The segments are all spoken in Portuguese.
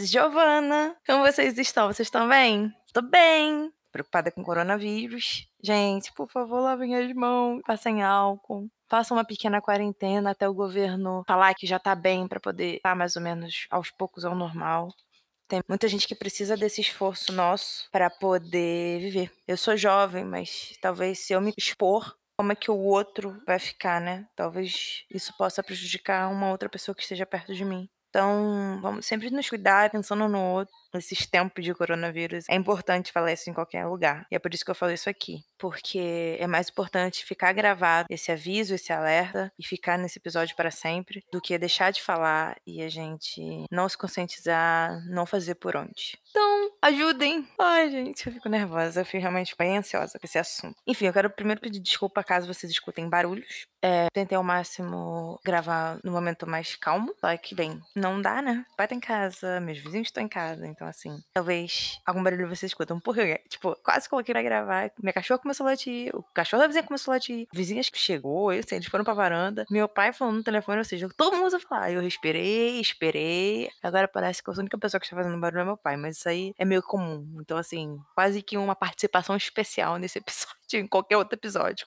is Giovanna. Como vocês estão? Vocês estão bem? Tô bem. Preocupada com coronavírus. Gente, por favor, lavem as mãos, passem álcool. Façam uma pequena quarentena até o governo falar que já tá bem para poder estar mais ou menos aos poucos ao normal. Tem muita gente que precisa desse esforço nosso para poder viver. Eu sou jovem, mas talvez se eu me expor como é que o outro vai ficar, né? Talvez isso possa prejudicar uma outra pessoa que esteja perto de mim. Então, vamos sempre nos cuidar pensando no outro nesses tempos de coronavírus, é importante falar isso em qualquer lugar. E é por isso que eu falo isso aqui. Porque é mais importante ficar gravado esse aviso, esse alerta e ficar nesse episódio para sempre do que deixar de falar e a gente não se conscientizar, não fazer por onde. Então, ajudem. Ai, gente, eu fico nervosa. Eu fico realmente bem ansiosa com esse assunto. Enfim, eu quero primeiro pedir desculpa caso vocês escutem barulhos. É, tentei ao máximo gravar no momento mais calmo. Só que, bem, não dá, né? Pai tá em casa, meus vizinhos estão em casa, então, assim, talvez algum barulho vocês escutam. Porque, tipo, quase coloquei pra gravar. Minha cachorra começou a latir, o cachorro da vizinha começou a latir. A vizinha acho que chegou, eu sei, eles foram pra varanda. Meu pai falando no telefone, ou seja, todo mundo a falar. Eu respirei, esperei. Agora parece que a única pessoa que está fazendo barulho é meu pai, mas isso aí é meio comum. Então, assim, quase que uma participação especial nesse episódio, em qualquer outro episódio.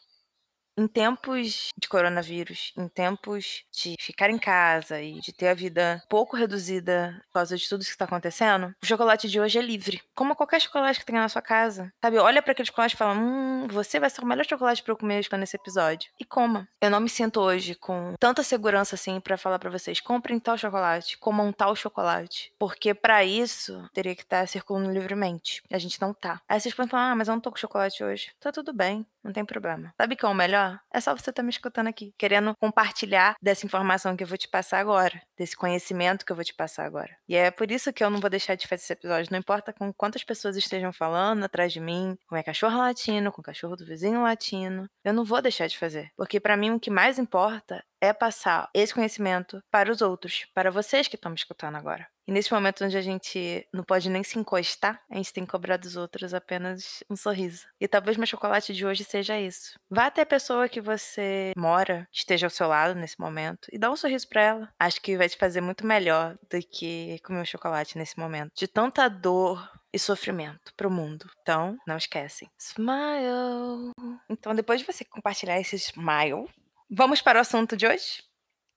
Em tempos de coronavírus, em tempos de ficar em casa e de ter a vida pouco reduzida por causa de tudo isso que está acontecendo, o chocolate de hoje é livre. Como qualquer chocolate que tenha na sua casa. Sabe, olha para aquele chocolate e fala: Hum, você vai ser o melhor chocolate para eu comer nesse episódio. E coma. Eu não me sinto hoje com tanta segurança assim para falar para vocês: comprem tal chocolate, comam tal chocolate. Porque para isso teria que estar tá circulando livremente. A gente não tá. Aí vocês podem falar: Ah, mas eu não tô com chocolate hoje. Tá tudo bem, não tem problema. Sabe qual é o melhor? é só você estar tá me escutando aqui, querendo compartilhar dessa informação que eu vou te passar agora, desse conhecimento que eu vou te passar agora. E é por isso que eu não vou deixar de fazer esse episódio, não importa com quantas pessoas estejam falando atrás de mim, com é cachorro latino, com o cachorro do vizinho latino, eu não vou deixar de fazer, porque para mim o que mais importa é passar esse conhecimento para os outros, para vocês que estão me escutando agora. E nesse momento onde a gente não pode nem se encostar, a gente tem que cobrar dos outros apenas um sorriso. E talvez meu chocolate de hoje seja isso. Vá até a pessoa que você mora, esteja ao seu lado nesse momento, e dá um sorriso para ela. Acho que vai te fazer muito melhor do que comer um chocolate nesse momento. De tanta dor, e sofrimento para o mundo. Então, não esquecem. Smile. Então, depois de você compartilhar esse smile, Vamos para o assunto de hoje?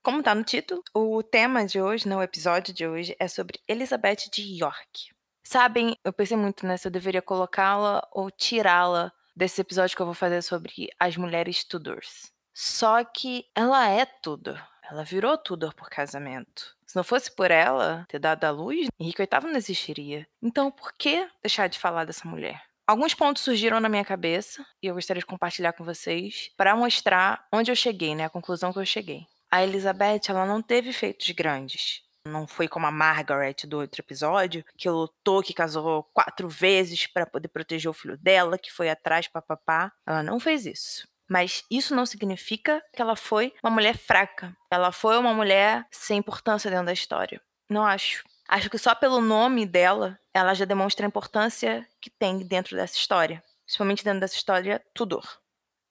Como está no título, o tema de hoje, né, o episódio de hoje, é sobre Elizabeth de York. Sabem, eu pensei muito né, se eu deveria colocá-la ou tirá-la desse episódio que eu vou fazer sobre as mulheres Tudors. Só que ela é Tudor. Ela virou Tudor por casamento. Se não fosse por ela ter dado a luz, Henrique VIII não existiria. Então, por que deixar de falar dessa mulher? Alguns pontos surgiram na minha cabeça e eu gostaria de compartilhar com vocês para mostrar onde eu cheguei, né, a conclusão que eu cheguei. A Elizabeth, ela não teve feitos grandes. Não foi como a Margaret do outro episódio, que lutou, que casou quatro vezes para poder proteger o filho dela, que foi atrás papapá. Ela não fez isso. Mas isso não significa que ela foi uma mulher fraca. Ela foi uma mulher sem importância dentro da história. Não acho. Acho que só pelo nome dela, ela já demonstra a importância que tem dentro dessa história. Principalmente dentro dessa história Tudor.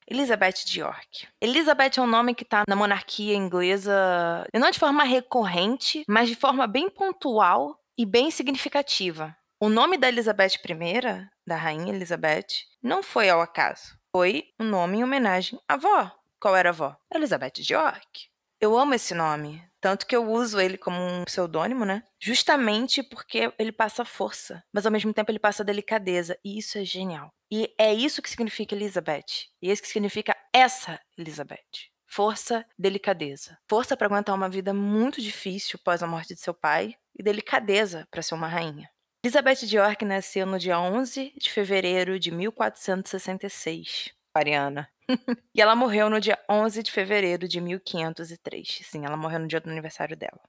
Elizabeth de York. Elizabeth é um nome que está na monarquia inglesa, não de forma recorrente, mas de forma bem pontual e bem significativa. O nome da Elizabeth I, da rainha Elizabeth, não foi ao acaso. Foi um nome em homenagem à avó. Qual era a avó? Elizabeth de York. Eu amo esse nome. Tanto que eu uso ele como um pseudônimo, né? Justamente porque ele passa força, mas ao mesmo tempo ele passa delicadeza. E isso é genial. E é isso que significa Elizabeth. E é isso que significa essa Elizabeth. Força, delicadeza. Força para aguentar uma vida muito difícil após a morte de seu pai e delicadeza para ser uma rainha. Elizabeth de York nasceu no dia 11 de fevereiro de 1466. Ariana. E ela morreu no dia 11 de fevereiro de 1503. Sim, ela morreu no dia do aniversário dela.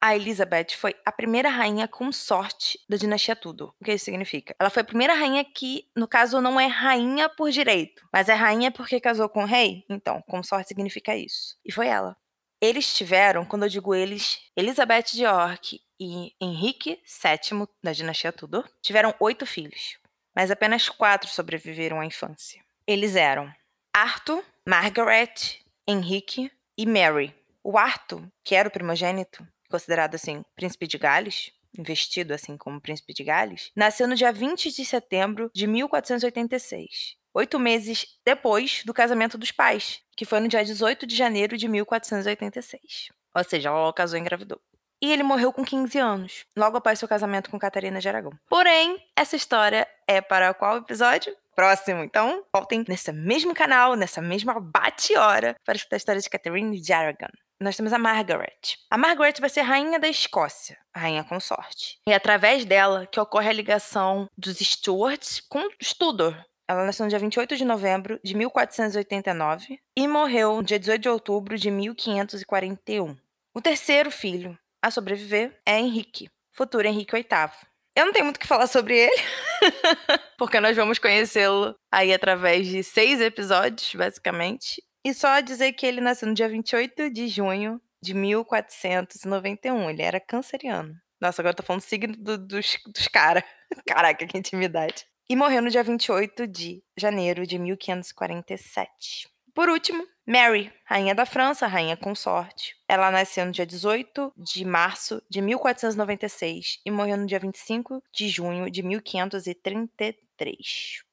A Elizabeth foi a primeira rainha consorte da dinastia Tudor. O que isso significa? Ela foi a primeira rainha que, no caso, não é rainha por direito, mas é rainha porque casou com o rei. Então, consorte significa isso. E foi ela. Eles tiveram, quando eu digo eles, Elizabeth de York e Henrique VII, da dinastia Tudor, tiveram oito filhos, mas apenas quatro sobreviveram à infância. Eles eram Arthur, Margaret, Henrique e Mary. O Arthur, que era o primogênito, considerado assim, príncipe de Gales, investido assim como príncipe de Gales, nasceu no dia 20 de setembro de 1486, oito meses depois do casamento dos pais, que foi no dia 18 de janeiro de 1486. Ou seja, ela casou e engravidou. E ele morreu com 15 anos, logo após seu casamento com Catarina de Aragão. Porém, essa história é para qual episódio? Próximo. Então, voltem nesse mesmo canal, nessa mesma bate-hora, para escutar a história de Catherine de Aragon nós temos a Margaret. A Margaret vai ser rainha da Escócia, rainha consorte. E é através dela que ocorre a ligação dos Stuarts com Tudor. Ela nasceu no dia 28 de novembro de 1489 e morreu no dia 18 de outubro de 1541. O terceiro filho a sobreviver é Henrique, futuro Henrique VIII. Eu não tenho muito o que falar sobre ele, porque nós vamos conhecê-lo aí através de seis episódios, basicamente. E só dizer que ele nasceu no dia 28 de junho de 1491. Ele era canceriano. Nossa, agora eu tô falando signo do, dos, dos caras. Caraca, que intimidade. E morreu no dia 28 de janeiro de 1547. Por último, Mary, rainha da França, rainha consorte. Ela nasceu no dia 18 de março de 1496 e morreu no dia 25 de junho de 1533.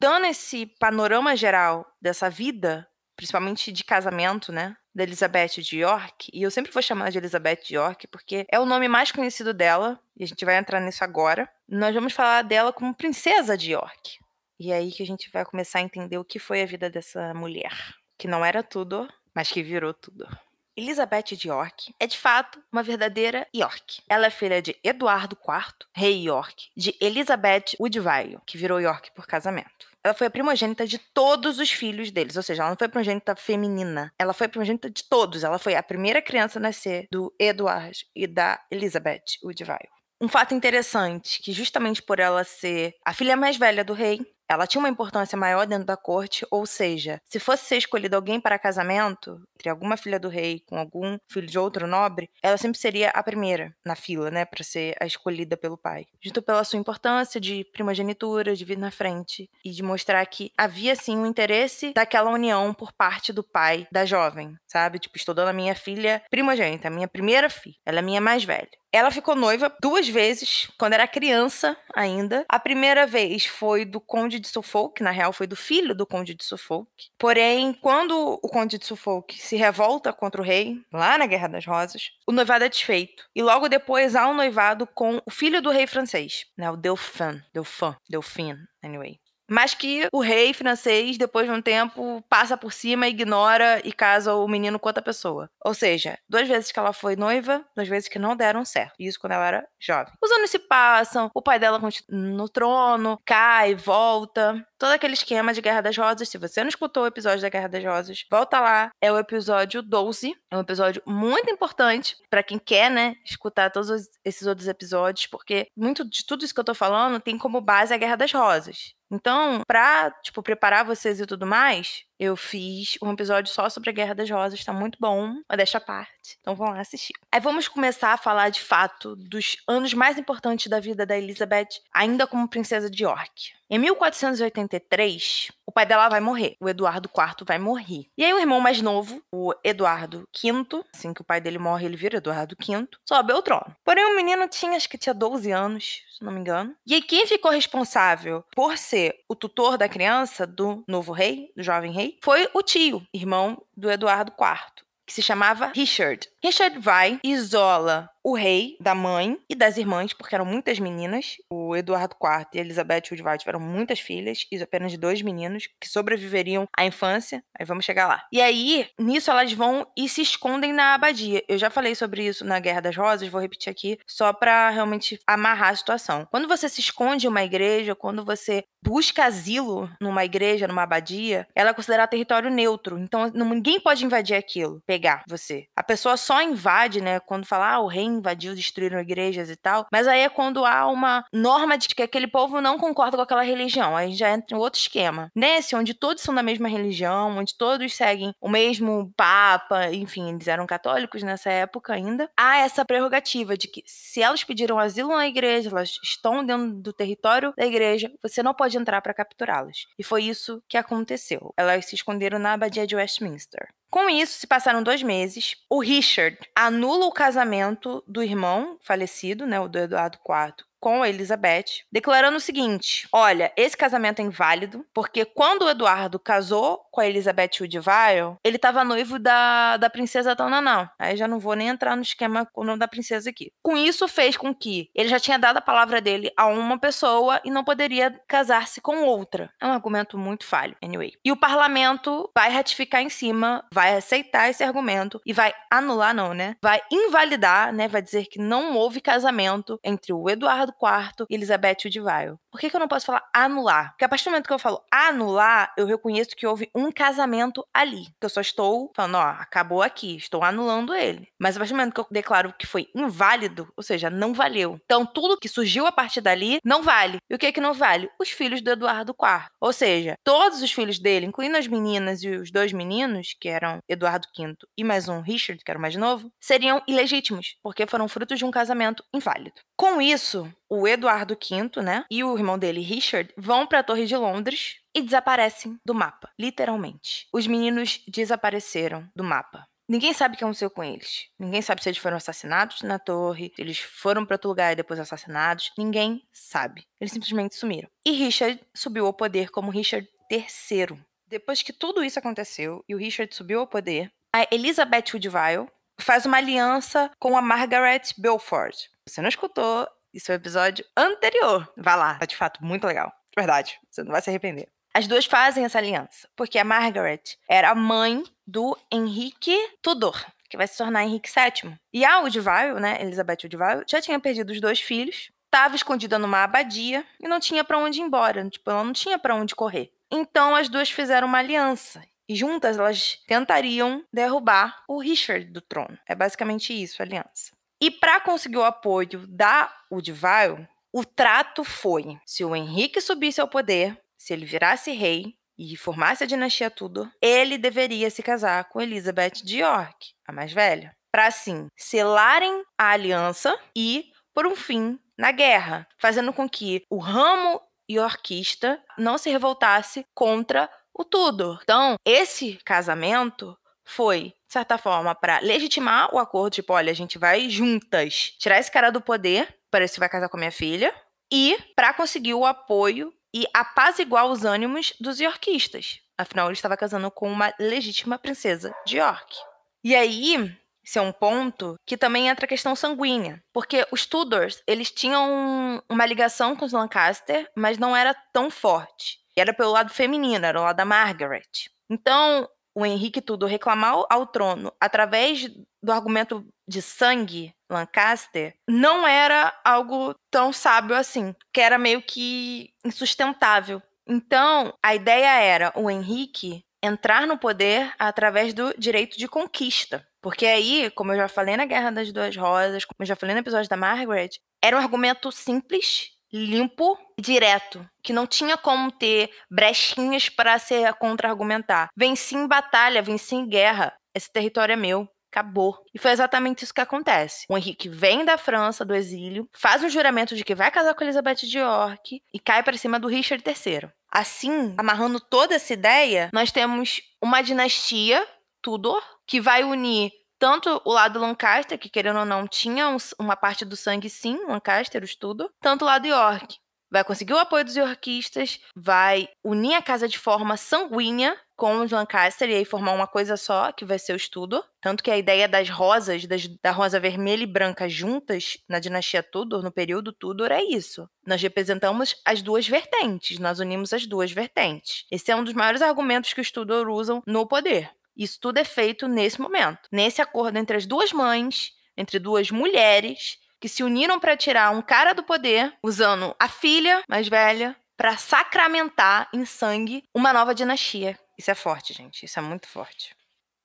Dando esse panorama geral dessa vida principalmente de casamento, né? Da Elizabeth de York, e eu sempre vou chamar de Elizabeth de York porque é o nome mais conhecido dela, e a gente vai entrar nisso agora. Nós vamos falar dela como princesa de York. E aí que a gente vai começar a entender o que foi a vida dessa mulher, que não era tudo, mas que virou tudo. Elizabeth de York é de fato uma verdadeira York. Ela é filha de Eduardo IV, rei York, de Elizabeth Woodville, que virou York por casamento ela foi a primogênita de todos os filhos deles, ou seja, ela não foi a primogênita feminina, ela foi a primogênita de todos, ela foi a primeira criança a nascer do Edward e da Elizabeth Woodville. Um fato interessante, que justamente por ela ser a filha mais velha do rei, ela tinha uma importância maior dentro da corte, ou seja, se fosse ser escolhido alguém para casamento, entre alguma filha do rei com algum filho de outro nobre, ela sempre seria a primeira na fila, né, para ser a escolhida pelo pai. Junto pela sua importância de primogenitura, de vir na frente e de mostrar que havia sim um interesse daquela união por parte do pai da jovem, sabe? Tipo, estou dando a minha filha primogênita, a minha primeira filha, ela é minha mais velha. Ela ficou noiva duas vezes, quando era criança ainda. A primeira vez foi do Conde de Suffolk, na real foi do filho do Conde de Suffolk. Porém, quando o Conde de Suffolk se revolta contra o rei, lá na Guerra das Rosas, o noivado é desfeito. E logo depois há um noivado com o filho do rei francês, né, o Dauphin, Dauphin, Dauphin, anyway mas que o rei francês, depois de um tempo, passa por cima, ignora e casa o menino com outra pessoa. Ou seja, duas vezes que ela foi noiva, duas vezes que não deram certo. Isso quando ela era jovem. Os anos se passam, o pai dela continua no trono, cai, volta. Todo aquele esquema de Guerra das Rosas. Se você não escutou o episódio da Guerra das Rosas, volta lá. É o episódio 12. É um episódio muito importante para quem quer, né, escutar todos esses outros episódios, porque muito de tudo isso que eu tô falando tem como base a Guerra das Rosas. Então, pra, tipo, preparar vocês e tudo mais, eu fiz um episódio só sobre a Guerra das Rosas, tá muito bom, mas deixa parte. Então vamos lá assistir. Aí vamos começar a falar de fato dos anos mais importantes da vida da Elizabeth, ainda como princesa de York. Em 1483, o pai dela vai morrer. O Eduardo IV vai morrer. E aí o irmão mais novo, o Eduardo V, assim que o pai dele morre, ele vira Eduardo V, sobe ao trono. Porém, o menino tinha, acho que tinha 12 anos, se não me engano. E aí quem ficou responsável por ser o tutor da criança, do novo rei, do jovem rei, foi o tio, irmão do Eduardo IV que se chamava Richard. Richard vai, isola o rei, da mãe e das irmãs, porque eram muitas meninas. O Eduardo IV e Elizabeth Woodville tiveram muitas filhas e apenas dois meninos que sobreviveriam à infância. Aí vamos chegar lá. E aí, nisso elas vão e se escondem na abadia. Eu já falei sobre isso na Guerra das Rosas, vou repetir aqui só para realmente amarrar a situação. Quando você se esconde em uma igreja, quando você busca asilo numa igreja, numa abadia, ela é considerada território neutro. Então ninguém pode invadir aquilo, pegar você. A pessoa só invade, né, quando fala, ah, o rei invadiu, destruíram igrejas e tal. Mas aí é quando há uma norma de que aquele povo não concorda com aquela religião. Aí já entra em outro esquema. Nesse, onde todos são da mesma religião, onde todos seguem o mesmo papa, enfim, eles eram católicos nessa época ainda, há essa prerrogativa de que se elas pediram asilo na igreja, elas estão dentro do território da igreja, você não pode entrar para capturá-las. E foi isso que aconteceu. Elas se esconderam na abadia de Westminster. Com isso, se passaram dois meses. O Richard anula o casamento do irmão falecido, né, o do Eduardo IV, com Elizabeth, declarando o seguinte: olha, esse casamento é inválido, porque quando o Eduardo casou com a Elizabeth Woodville, ele estava noivo da, da princesa Tananã. Aí já não vou nem entrar no esquema com o nome da princesa aqui. Com isso, fez com que ele já tinha dado a palavra dele a uma pessoa e não poderia casar-se com outra. É um argumento muito falho, anyway. E o parlamento vai ratificar em cima, vai aceitar esse argumento e vai anular, não, né? Vai invalidar, né? Vai dizer que não houve casamento entre o Eduardo quarto Elizabeth Woodville. Por que, que eu não posso falar anular? Porque a partir do momento que eu falo anular, eu reconheço que houve um casamento ali. Que eu só estou falando, ó, acabou aqui, estou anulando ele. Mas a partir do momento que eu declaro que foi inválido, ou seja, não valeu. Então tudo que surgiu a partir dali não vale. E o que é que não vale? Os filhos do Eduardo IV. Ou seja, todos os filhos dele, incluindo as meninas e os dois meninos, que eram Eduardo V e mais um Richard, que era o mais novo, seriam ilegítimos, porque foram frutos de um casamento inválido. Com isso, o Eduardo V, né, e o irmão dele, Richard, vão para a Torre de Londres e desaparecem do mapa, literalmente. Os meninos desapareceram do mapa. Ninguém sabe o que aconteceu com eles. Ninguém sabe se eles foram assassinados na torre, se eles foram para outro lugar e depois assassinados. Ninguém sabe. Eles simplesmente sumiram. E Richard subiu ao poder como Richard III. Depois que tudo isso aconteceu e o Richard subiu ao poder, a Elizabeth Woodville faz uma aliança com a Margaret Beaufort. Você não escutou isso é o episódio anterior. Vá lá, tá de fato muito legal. Verdade, você não vai se arrepender. As duas fazem essa aliança, porque a Margaret era a mãe do Henrique Tudor, que vai se tornar Henrique VII. E a Woodville, né, Elizabeth Woodville, já tinha perdido os dois filhos, estava escondida numa abadia e não tinha para onde ir embora, tipo, ela não tinha para onde correr. Então as duas fizeram uma aliança e juntas elas tentariam derrubar o Richard do trono. É basicamente isso, a aliança. E para conseguir o apoio da Woodville, o trato foi: se o Henrique subisse ao poder, se ele virasse rei e formasse a dinastia Tudor, ele deveria se casar com Elizabeth de York, a mais velha, para assim selarem a aliança e por um fim na guerra, fazendo com que o ramo yorkista não se revoltasse contra o Tudor. Então, esse casamento foi, de certa forma, para legitimar o acordo, tipo, olha, a gente vai juntas tirar esse cara do poder, para se vai casar com a minha filha, e para conseguir o apoio e apaziguar os ânimos dos yorkistas. Afinal, ele estava casando com uma legítima princesa de York. E aí, esse é um ponto que também entra a questão sanguínea, porque os Tudors, eles tinham uma ligação com os Lancaster, mas não era tão forte. Era pelo lado feminino, era o lado da Margaret. Então, o Henrique Tudor reclamar ao trono através do argumento de sangue Lancaster não era algo tão sábio assim, que era meio que insustentável. Então, a ideia era o Henrique entrar no poder através do direito de conquista. Porque aí, como eu já falei na Guerra das Duas Rosas, como eu já falei no episódio da Margaret, era um argumento simples limpo e direto, que não tinha como ter brechinhas para se contra-argumentar. Venci em batalha, venci em guerra. Esse território é meu. Acabou. E foi exatamente isso que acontece. O Henrique vem da França, do exílio, faz um juramento de que vai casar com Elizabeth de York e cai para cima do Richard III. Assim, amarrando toda essa ideia, nós temos uma dinastia Tudor que vai unir tanto o lado Lancaster, que querendo ou não tinha um, uma parte do sangue sim, Lancaster, o estudo, tanto o lado York. Vai conseguir o apoio dos yorkistas, vai unir a casa de forma sanguínea com os Lancaster e aí formar uma coisa só, que vai ser o estudo. Tanto que a ideia das rosas, das, da rosa vermelha e branca juntas na dinastia Tudor, no período Tudor, é isso. Nós representamos as duas vertentes, nós unimos as duas vertentes. Esse é um dos maiores argumentos que os Tudor usam no poder. Isso tudo é feito nesse momento, nesse acordo entre as duas mães, entre duas mulheres que se uniram para tirar um cara do poder, usando a filha mais velha para sacramentar em sangue uma nova dinastia. Isso é forte, gente. Isso é muito forte.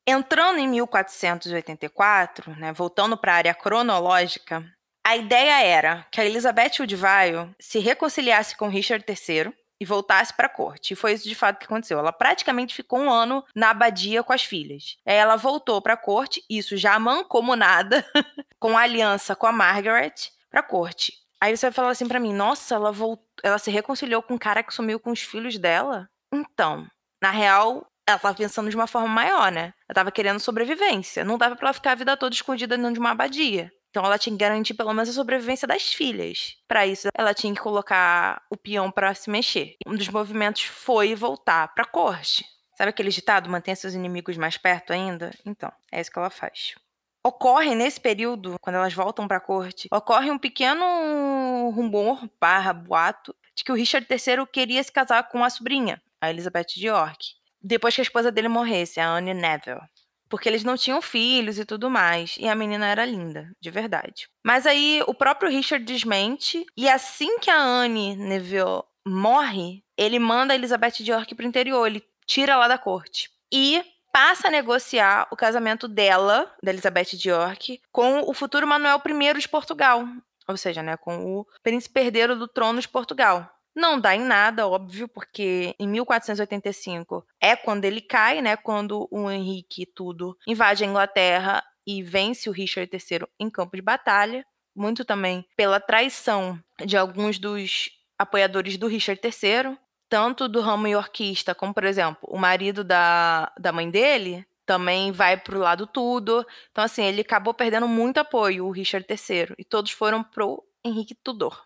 Entrando em 1484, né, voltando para a área cronológica, a ideia era que a Elizabeth Woodville se reconciliasse com Richard III e voltasse para a corte. E foi isso de fato que aconteceu. Ela praticamente ficou um ano na abadia com as filhas. Aí ela voltou para a corte, isso já mancomunada com a aliança com a Margaret para a corte. Aí você vai falar assim para mim: "Nossa, ela voltou, ela se reconciliou com um cara que sumiu com os filhos dela?" Então, na real, ela tava pensando de uma forma maior, né? Ela tava querendo sobrevivência. Não dava pra ela ficar a vida toda escondida dentro de uma abadia. Então ela tinha que garantir pelo menos a sobrevivência das filhas. Para isso, ela tinha que colocar o peão para se mexer. Um dos movimentos foi voltar para a corte. Sabe aquele ditado, mantenha seus inimigos mais perto ainda? Então, é isso que ela faz. Ocorre nesse período, quando elas voltam para a corte, ocorre um pequeno rumor, barra, boato, de que o Richard III queria se casar com a sobrinha, a Elizabeth de York, depois que a esposa dele morresse, a Anne Neville. Porque eles não tinham filhos e tudo mais. E a menina era linda, de verdade. Mas aí o próprio Richard desmente. E assim que a Anne Neville morre, ele manda a Elizabeth de York pro interior. Ele tira ela da corte. E passa a negociar o casamento dela, da Elizabeth de York, com o futuro Manuel I de Portugal. Ou seja, né, com o príncipe herdeiro do trono de Portugal. Não dá em nada, óbvio, porque em 1485 é quando ele cai, né? Quando o Henrique tudo invade a Inglaterra e vence o Richard III em campo de batalha. Muito também pela traição de alguns dos apoiadores do Richard III, tanto do ramo yorkista, como, por exemplo, o marido da, da mãe dele também vai pro lado tudo. Então, assim, ele acabou perdendo muito apoio, o Richard III, e todos foram pro Henrique Tudor.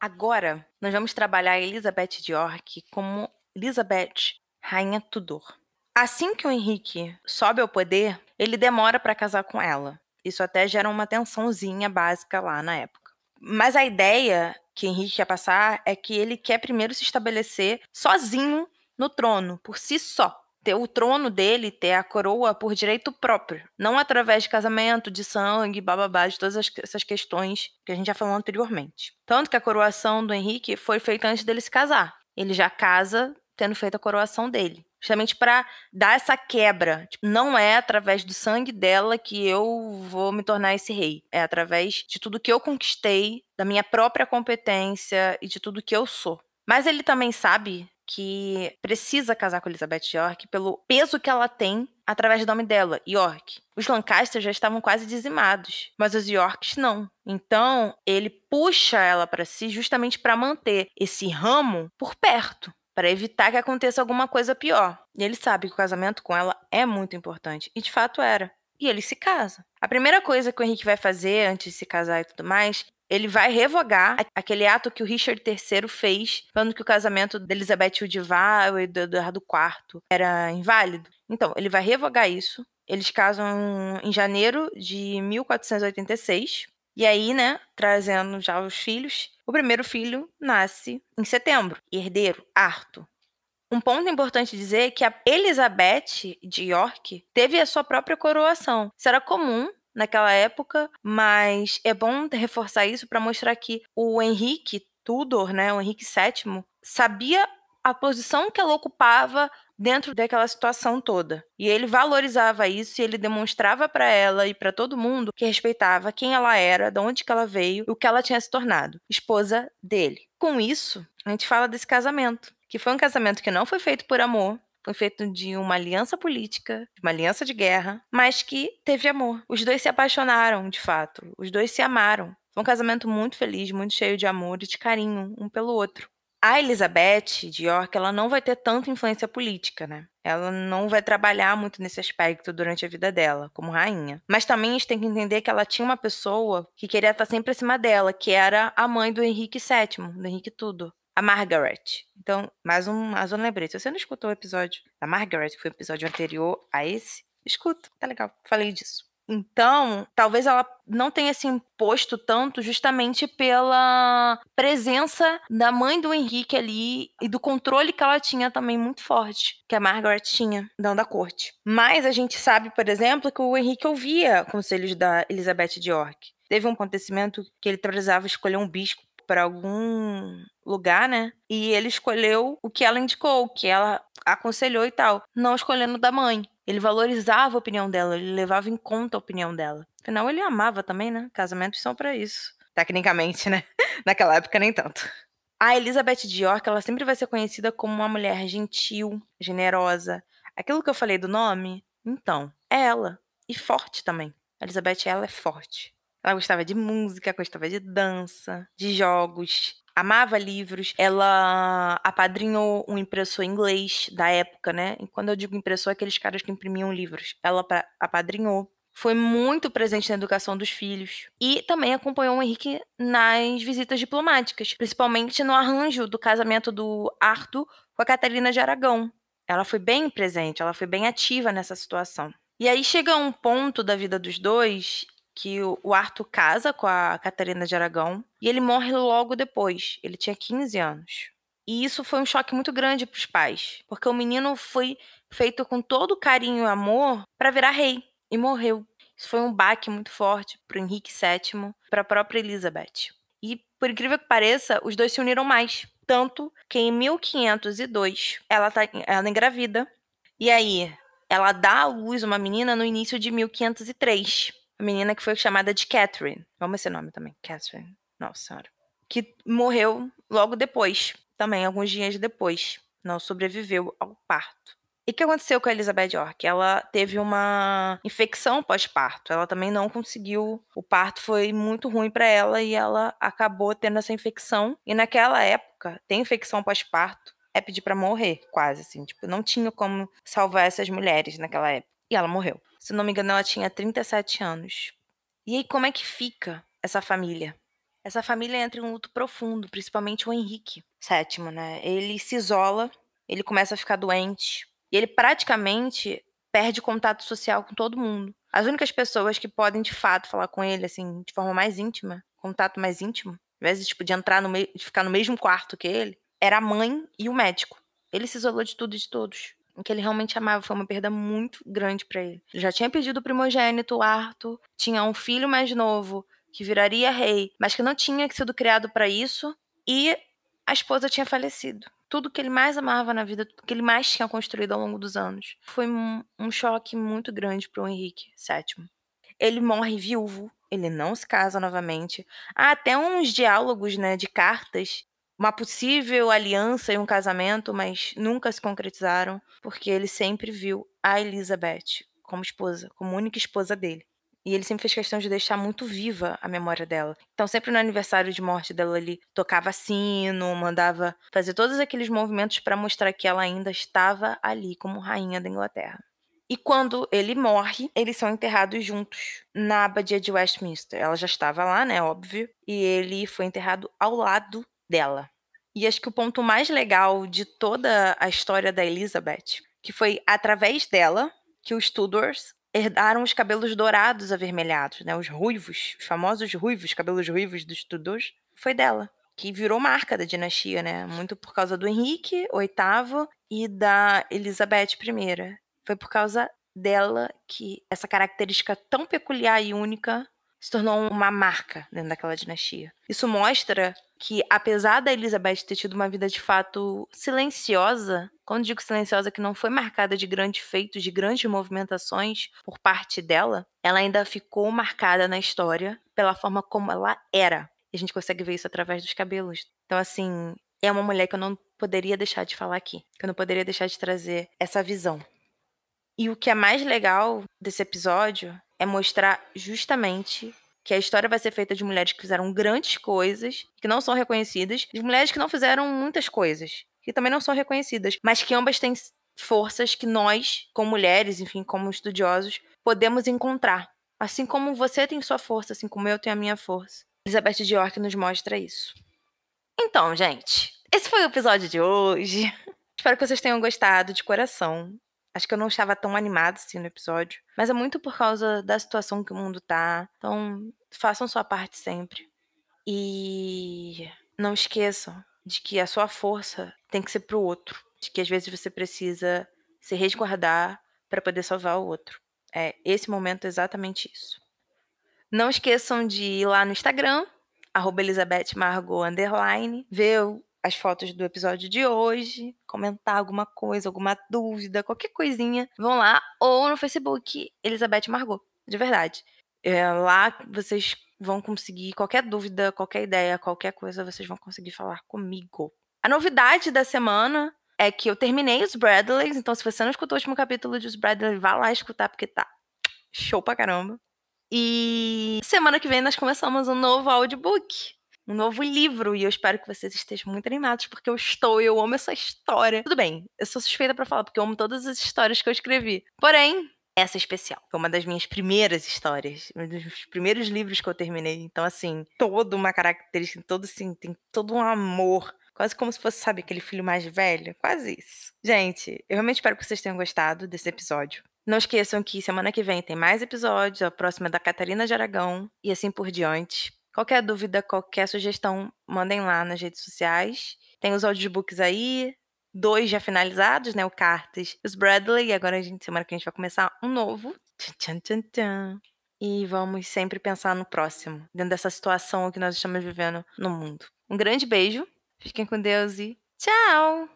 Agora, nós vamos trabalhar Elizabeth de York como Elizabeth, Rainha Tudor. Assim que o Henrique sobe ao poder, ele demora para casar com ela. Isso até gera uma tensãozinha básica lá na época. Mas a ideia que Henrique quer passar é que ele quer primeiro se estabelecer sozinho no trono, por si só ter o trono dele, ter a coroa por direito próprio, não através de casamento, de sangue, bababá, de todas essas questões que a gente já falou anteriormente. Tanto que a coroação do Henrique foi feita antes dele se casar. Ele já casa tendo feito a coroação dele. Justamente para dar essa quebra. Tipo, não é através do sangue dela que eu vou me tornar esse rei. É através de tudo que eu conquistei, da minha própria competência e de tudo que eu sou. Mas ele também sabe que precisa casar com Elizabeth York pelo peso que ela tem através do nome dela, York. Os Lancaster já estavam quase dizimados, mas os Yorks não. Então, ele puxa ela para si justamente para manter esse ramo por perto, para evitar que aconteça alguma coisa pior. E ele sabe que o casamento com ela é muito importante, e de fato era. E ele se casa. A primeira coisa que o Henrique vai fazer antes de se casar e tudo mais ele vai revogar aquele ato que o Richard III fez, falando que o casamento de Elizabeth Woodville e do Eduardo IV era inválido. Então, ele vai revogar isso. Eles casam em janeiro de 1486. E aí, né, trazendo já os filhos, o primeiro filho nasce em setembro, herdeiro, Arthur. Um ponto importante dizer é que a Elizabeth de York teve a sua própria coroação. Isso era comum naquela época, mas é bom reforçar isso para mostrar que o Henrique Tudor, né, o Henrique VII, sabia a posição que ela ocupava dentro daquela situação toda. E ele valorizava isso e ele demonstrava para ela e para todo mundo que respeitava quem ela era, de onde que ela veio e o que ela tinha se tornado, esposa dele. Com isso, a gente fala desse casamento, que foi um casamento que não foi feito por amor, foi feito de uma aliança política, de uma aliança de guerra, mas que teve amor. Os dois se apaixonaram, de fato. Os dois se amaram. Foi um casamento muito feliz, muito cheio de amor e de carinho um pelo outro. A Elizabeth de York, ela não vai ter tanta influência política, né? Ela não vai trabalhar muito nesse aspecto durante a vida dela, como rainha. Mas também a gente tem que entender que ela tinha uma pessoa que queria estar sempre acima dela, que era a mãe do Henrique VII, do Henrique Tudo a Margaret. Então, mais um, mais um lembrete. Se você não escutou o episódio da Margaret, que foi o episódio anterior a esse, escuta, tá legal, falei disso. Então, talvez ela não tenha se imposto tanto justamente pela presença da mãe do Henrique ali e do controle que ela tinha também muito forte, que a Margaret tinha dando da corte. Mas a gente sabe, por exemplo, que o Henrique ouvia conselhos da Elizabeth de York. Teve um acontecimento que ele precisava escolher um bispo para algum lugar, né? E ele escolheu o que ela indicou, o que ela aconselhou e tal, não escolhendo da mãe. Ele valorizava a opinião dela, ele levava em conta a opinião dela. Afinal, ele amava também, né? Casamentos são para isso. Tecnicamente, né? Naquela época, nem tanto. A Elizabeth de York, ela sempre vai ser conhecida como uma mulher gentil, generosa. Aquilo que eu falei do nome, então, é ela. E forte também. A Elizabeth, ela é forte. Ela gostava de música, gostava de dança, de jogos. Amava livros. Ela apadrinhou um impressor inglês da época, né? E quando eu digo impressor, é aqueles caras que imprimiam livros. Ela apadrinhou foi muito presente na educação dos filhos e também acompanhou o Henrique nas visitas diplomáticas, principalmente no arranjo do casamento do Arthur com a Catarina de Aragão. Ela foi bem presente, ela foi bem ativa nessa situação. E aí chega um ponto da vida dos dois que o Arthur casa com a Catarina de Aragão e ele morre logo depois. Ele tinha 15 anos. E isso foi um choque muito grande para os pais, porque o menino foi feito com todo carinho e amor para virar rei e morreu. Isso foi um baque muito forte para Henrique VII, para a própria Elizabeth. E, por incrível que pareça, os dois se uniram mais. Tanto que em 1502 ela, tá, ela engravida. E aí, ela dá à luz uma menina no início de 1503. A menina que foi chamada de Catherine. Vamos esse nome também. Catherine. Nossa senhora. Que morreu logo depois. Também, alguns dias depois. Não sobreviveu ao parto. E o que aconteceu com a Elizabeth York? Ela teve uma infecção pós-parto. Ela também não conseguiu. O parto foi muito ruim para ela e ela acabou tendo essa infecção. E naquela época, ter infecção pós-parto é pedir para morrer, quase assim. Tipo, não tinha como salvar essas mulheres naquela época. E ela morreu. Se não me engano, ela tinha 37 anos. E aí, como é que fica essa família? Essa família entra em um luto profundo, principalmente o Henrique VII, né? Ele se isola, ele começa a ficar doente, e ele praticamente perde contato social com todo mundo. As únicas pessoas que podem, de fato, falar com ele, assim, de forma mais íntima, contato mais íntimo, invés de, tipo, de entrar no meio, de ficar no mesmo quarto que ele, era a mãe e o médico. Ele se isolou de tudo e de todos. O que ele realmente amava foi uma perda muito grande para ele. Ele já tinha pedido o primogênito, Arthur, tinha um filho mais novo que viraria rei, mas que não tinha sido criado para isso, e a esposa tinha falecido tudo que ele mais amava na vida, tudo que ele mais tinha construído ao longo dos anos. Foi um, um choque muito grande para o Henrique VII. Ele morre viúvo, ele não se casa novamente. Há até uns diálogos né, de cartas, uma possível aliança e um casamento, mas nunca se concretizaram, porque ele sempre viu a Elizabeth como esposa, como única esposa dele. E ele sempre fez questão de deixar muito viva a memória dela. Então, sempre no aniversário de morte dela, ele tocava sino, mandava fazer todos aqueles movimentos para mostrar que ela ainda estava ali como rainha da Inglaterra. E quando ele morre, eles são enterrados juntos na abadia de Westminster. Ela já estava lá, né, óbvio, e ele foi enterrado ao lado dela. E acho que o ponto mais legal de toda a história da Elizabeth, que foi através dela que os Tudors herdaram os cabelos dourados avermelhados, né? Os ruivos, os famosos ruivos, cabelos ruivos dos Tudors, foi dela, que virou marca da dinastia, né? Muito por causa do Henrique VIII e da Elizabeth I. Foi por causa dela que essa característica tão peculiar e única se tornou uma marca dentro daquela dinastia. Isso mostra que, apesar da Elizabeth ter tido uma vida de fato silenciosa, quando digo silenciosa, que não foi marcada de grandes feitos, de grandes movimentações por parte dela, ela ainda ficou marcada na história pela forma como ela era. E a gente consegue ver isso através dos cabelos. Então, assim, é uma mulher que eu não poderia deixar de falar aqui, que eu não poderia deixar de trazer essa visão. E o que é mais legal desse episódio é mostrar justamente que a história vai ser feita de mulheres que fizeram grandes coisas, que não são reconhecidas, de mulheres que não fizeram muitas coisas, que também não são reconhecidas, mas que ambas têm forças que nós, como mulheres, enfim, como estudiosos, podemos encontrar. Assim como você tem sua força, assim como eu tenho a minha força. Elizabeth de York nos mostra isso. Então, gente, esse foi o episódio de hoje. Espero que vocês tenham gostado de coração. Acho que eu não estava tão animada assim no episódio. Mas é muito por causa da situação que o mundo tá. Então, façam sua parte sempre. E não esqueçam de que a sua força tem que ser pro outro. De que às vezes você precisa se resguardar para poder salvar o outro. É, esse momento é exatamente isso. Não esqueçam de ir lá no Instagram, arroba Elizabeth Margot, ver as fotos do episódio de hoje, comentar alguma coisa, alguma dúvida, qualquer coisinha, vão lá. Ou no Facebook, Elizabeth Margot, de verdade. É, lá vocês vão conseguir qualquer dúvida, qualquer ideia, qualquer coisa, vocês vão conseguir falar comigo. A novidade da semana é que eu terminei os Bradleys, então se você não escutou o último capítulo de Os Bradleys, vá lá escutar, porque tá show pra caramba. E semana que vem nós começamos um novo audiobook um novo livro e eu espero que vocês estejam muito animados porque eu estou, eu amo essa história. Tudo bem, eu sou suspeita para falar porque eu amo todas as histórias que eu escrevi. Porém, essa é especial. Foi uma das minhas primeiras histórias, um dos primeiros livros que eu terminei. Então, assim, toda uma característica, todo assim, tem todo um amor. Quase como se fosse, sabe, aquele filho mais velho. Quase isso. Gente, eu realmente espero que vocês tenham gostado desse episódio. Não esqueçam que semana que vem tem mais episódios, a próxima é da Catarina de Aragão e assim por diante. Qualquer dúvida, qualquer sugestão, mandem lá nas redes sociais. Tem os audiobooks aí, dois já finalizados, né? O Cartas e os Bradley. E agora, a gente, semana que a gente vai começar um novo. Tchan, tchan, tchan. E vamos sempre pensar no próximo, dentro dessa situação que nós estamos vivendo no mundo. Um grande beijo, fiquem com Deus e tchau!